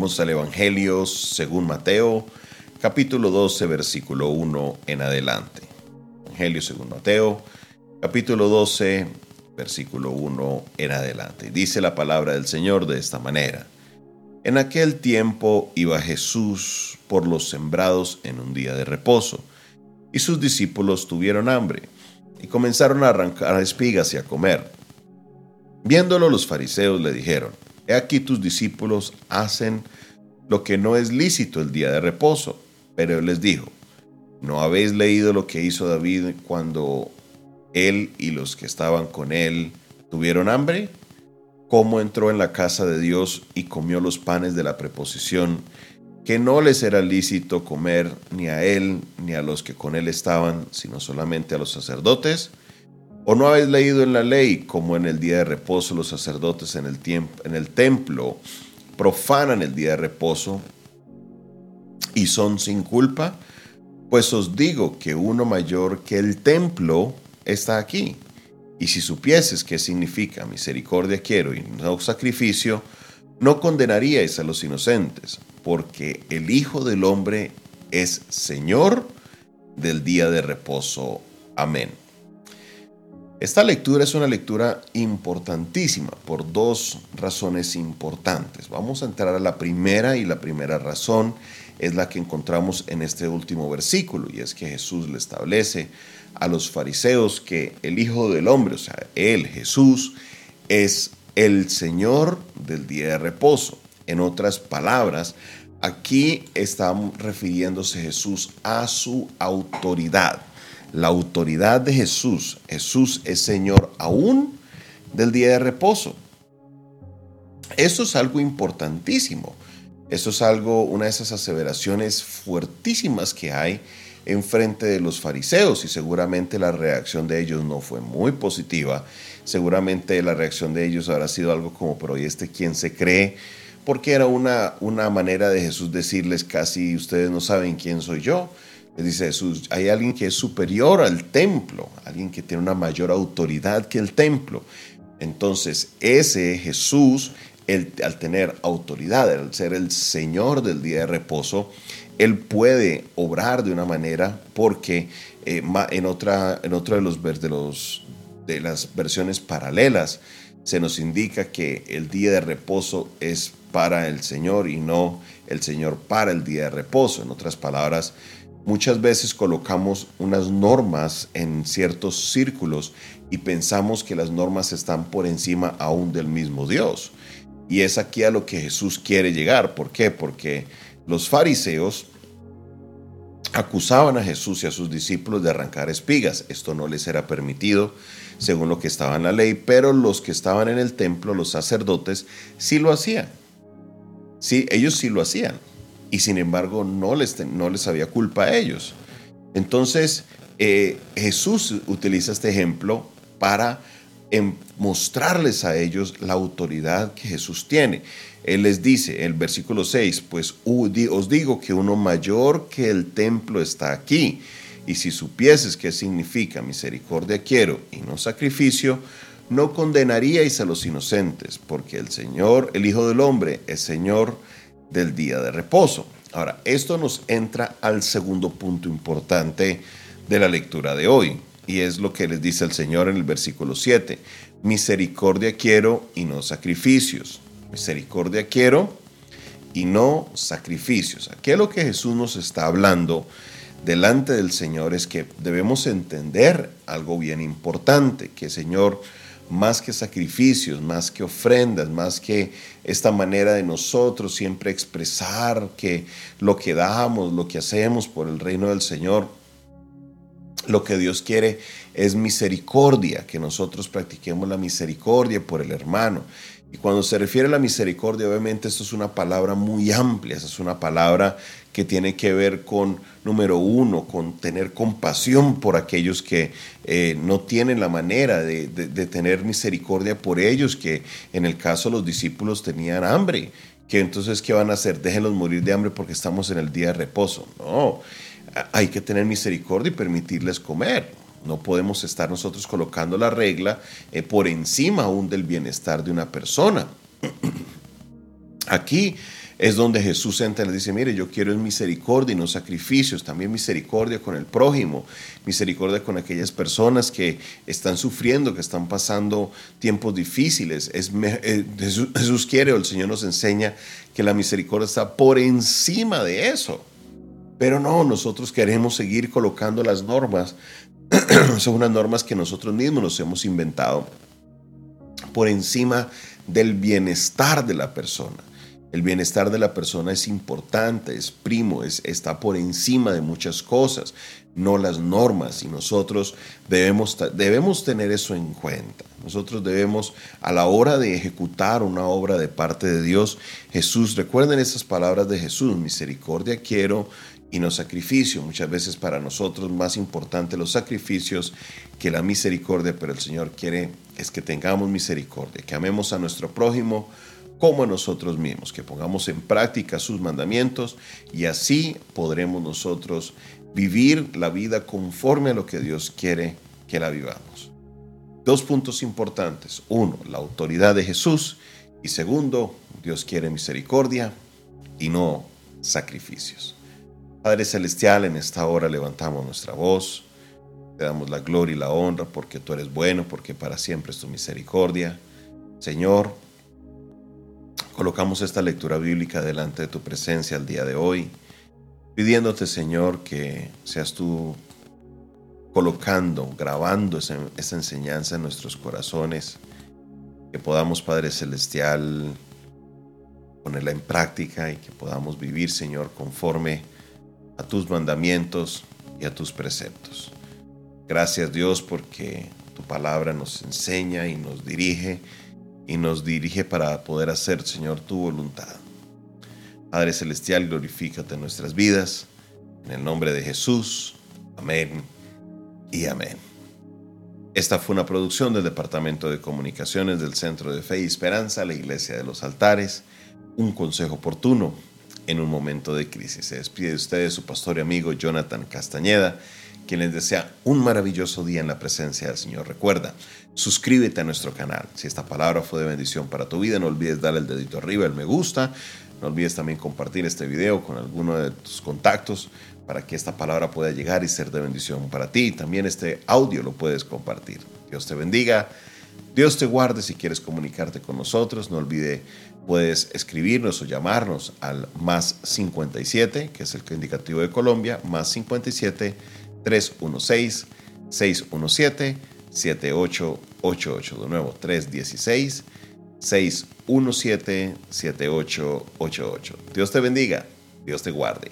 Vamos al Evangelio según Mateo, capítulo 12, versículo 1 en adelante. Evangelio según Mateo, capítulo 12, versículo 1 en adelante. Dice la palabra del Señor de esta manera. En aquel tiempo iba Jesús por los sembrados en un día de reposo, y sus discípulos tuvieron hambre, y comenzaron a arrancar espigas y a comer. Viéndolo los fariseos le dijeron, Aquí tus discípulos hacen lo que no es lícito el día de reposo. Pero él les dijo, ¿no habéis leído lo que hizo David cuando él y los que estaban con él tuvieron hambre? cómo entró en la casa de Dios y comió los panes de la preposición, que no les era lícito comer ni a él ni a los que con él estaban, sino solamente a los sacerdotes? ¿O no habéis leído en la ley como en el día de reposo los sacerdotes en el, en el templo profanan el día de reposo y son sin culpa? Pues os digo que uno mayor que el templo está aquí. Y si supieses qué significa misericordia quiero y no sacrificio, no condenaríais a los inocentes, porque el Hijo del Hombre es Señor del día de reposo. Amén. Esta lectura es una lectura importantísima por dos razones importantes. Vamos a entrar a la primera y la primera razón es la que encontramos en este último versículo y es que Jesús le establece a los fariseos que el Hijo del Hombre, o sea, Él, Jesús, es el Señor del día de reposo. En otras palabras, aquí está refiriéndose Jesús a su autoridad. La autoridad de Jesús. Jesús es Señor aún del día de reposo. Eso es algo importantísimo. Eso es algo, una de esas aseveraciones fuertísimas que hay en frente de los fariseos y seguramente la reacción de ellos no fue muy positiva. Seguramente la reacción de ellos habrá sido algo como, pero ¿y este quién se cree? Porque era una, una manera de Jesús decirles casi, ustedes no saben quién soy yo. Dice Jesús, hay alguien que es superior al templo, alguien que tiene una mayor autoridad que el templo. Entonces, ese Jesús, al tener autoridad, al ser el Señor del día de reposo, él puede obrar de una manera porque eh, en, otra, en otro de, los, de, los, de las versiones paralelas se nos indica que el día de reposo es para el Señor y no el Señor para el día de reposo. En otras palabras, muchas veces colocamos unas normas en ciertos círculos y pensamos que las normas están por encima aún del mismo Dios. Y es aquí a lo que Jesús quiere llegar. ¿Por qué? Porque los fariseos acusaban a Jesús y a sus discípulos de arrancar espigas. Esto no les era permitido según lo que estaba en la ley, pero los que estaban en el templo, los sacerdotes, sí lo hacían. Sí, ellos sí lo hacían. Y sin embargo no les, no les había culpa a ellos. Entonces eh, Jesús utiliza este ejemplo para em, mostrarles a ellos la autoridad que Jesús tiene. Él les dice, el versículo 6, pues os digo que uno mayor que el templo está aquí. Y si supieses qué significa misericordia quiero y no sacrificio, no condenaríais a los inocentes, porque el Señor, el Hijo del Hombre, es Señor del día de reposo. Ahora, esto nos entra al segundo punto importante de la lectura de hoy, y es lo que les dice el Señor en el versículo 7. Misericordia quiero y no sacrificios Misericordia quiero y no sacrificios. Aquí lo que Jesús nos está hablando delante del Señor es que debemos entender algo bien importante, que Señor, más que sacrificios, más que ofrendas, más que esta manera de nosotros siempre expresar que lo que damos, lo que hacemos por el reino del Señor, lo que Dios quiere es misericordia, que nosotros practiquemos la misericordia por el hermano. Y cuando se refiere a la misericordia, obviamente esto es una palabra muy amplia, es una palabra que tiene que ver con, número uno, con tener compasión por aquellos que eh, no tienen la manera de, tener misericordia por ellos, que en el caso de los discípulos tenían hambre, que entonces, ¿qué van a hacer? Déjenlos morir de hambre porque estamos en el día de reposo. No, hay que tener misericordia y permitirles comer. No podemos estar nosotros colocando la regla eh, por encima aún del bienestar de una persona. Aquí es donde Jesús entra y le dice, mire, yo quiero misericordia y no sacrificios, también misericordia con el prójimo, misericordia con aquellas personas que están sufriendo, que están pasando tiempos difíciles. Es, eh, Jesús, Jesús quiere o el Señor nos enseña que la misericordia está por encima de eso. Pero no, nosotros queremos seguir colocando las normas. Son unas normas que nosotros mismos nos hemos inventado por encima del bienestar de la persona. El bienestar de la persona es importante, es primo, es, está por encima de muchas cosas, no las normas. Y nosotros debemos, debemos tener eso en cuenta. Nosotros debemos, a la hora de ejecutar una obra de parte de Dios, Jesús, recuerden esas palabras de Jesús, misericordia quiero y no sacrificio. Muchas veces para nosotros más importante los sacrificios que la misericordia, pero el Señor quiere es que tengamos misericordia, que amemos a nuestro prójimo como a nosotros mismos, que pongamos en práctica sus mandamientos y así podremos nosotros vivir la vida conforme a lo que Dios quiere que la vivamos. Dos puntos importantes. Uno, la autoridad de Jesús y segundo, Dios quiere misericordia y no sacrificios. Padre Celestial, en esta hora levantamos nuestra voz, te damos la gloria y la honra porque tú eres bueno, porque para siempre es tu misericordia. Señor, Colocamos esta lectura bíblica delante de tu presencia el día de hoy, pidiéndote, Señor, que seas tú colocando, grabando esa, enseñanza en nuestros corazones, que podamos, Padre Celestial, ponerla en práctica y que podamos vivir, Señor, conforme a tus mandamientos y a tus preceptos. Gracias Dios porque tu palabra nos enseña y nos dirige y nos dirige para poder hacer, Señor, tu voluntad. Padre Celestial, glorifícate en nuestras vidas. En el nombre de Jesús. Amén y amén. Esta fue una producción del Departamento de Comunicaciones del Centro de Fe y Esperanza, la Iglesia de los Altares. Un consejo oportuno en un momento de crisis. Se despide de ustedes su pastor y amigo Jonathan Castañeda quien les desea un maravilloso día en la presencia del Señor. Recuerda, suscríbete a nuestro canal. Si esta palabra fue de bendición para tu vida, no olvides darle el dedito arriba, el me gusta. No olvides también compartir este video con alguno de tus contactos para que esta palabra pueda llegar y ser de bendición para ti. También este audio lo puedes compartir. Dios te bendiga. Dios te guarde si quieres comunicarte con nosotros. No olvide, puedes escribirnos o llamarnos al más 57, que es el indicativo de Colombia, más 57 316-617-7888. De nuevo, 316-617-7888. Dios te bendiga, Dios te guarde.